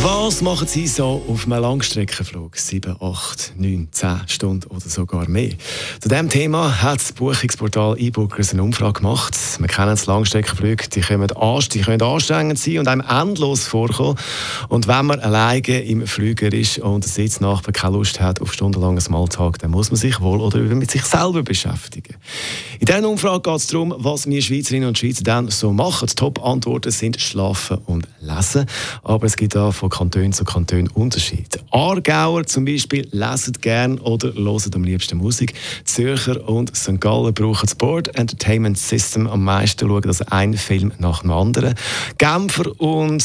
Was machen Sie so auf einem Langstreckenflug? 7, 8, 9, 10 Stunden oder sogar mehr? Zu diesem Thema hat das Buchungsportal eBookers eine Umfrage gemacht. Wir kennen das Langstreckenflüge, die können, die können anstrengend sein und einem endlos vorkommen. Und wenn man alleine im Flüger ist und der Sitznachbar keine Lust hat auf stundenlangen Smalltalk, dann muss man sich wohl oder mit sich selber beschäftigen. In dieser Umfrage geht es darum, was wir Schweizerinnen und Schweizer dann so machen. Die Top-Antworten sind Schlafen und Lesen. Aber es gibt auch von Kanton zu Kanton Unterschied. Aargauer zum Beispiel lesen gern oder hören am liebsten Musik. Zürcher und St. Gallen brauchen das Board Entertainment System am meisten, schauen also ein Film nach dem anderen. Genfer und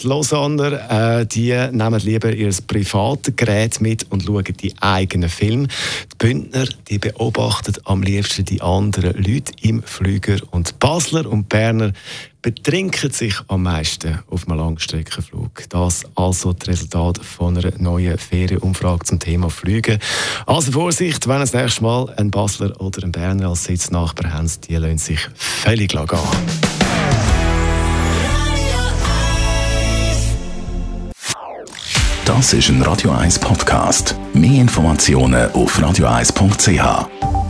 die Lausanner, äh, die nehmen lieber ihr privates Gerät mit und schauen die eigenen Filme. Die Bündner, die beobachten am liebsten die anderen Leute im Flüger und Basler und Berner betrinken sich am meisten auf einem Langstreckenflug. Das also das Resultat von einer neuen Ferienumfrage zum Thema Flüge. Also Vorsicht, wenn das nächste Mal ein Basler oder ein Berner als Sitznachbar haben, die lassen sich völlig gehen. Das ist ein Radio 1 Podcast. Mehr Informationen auf radio1.ch.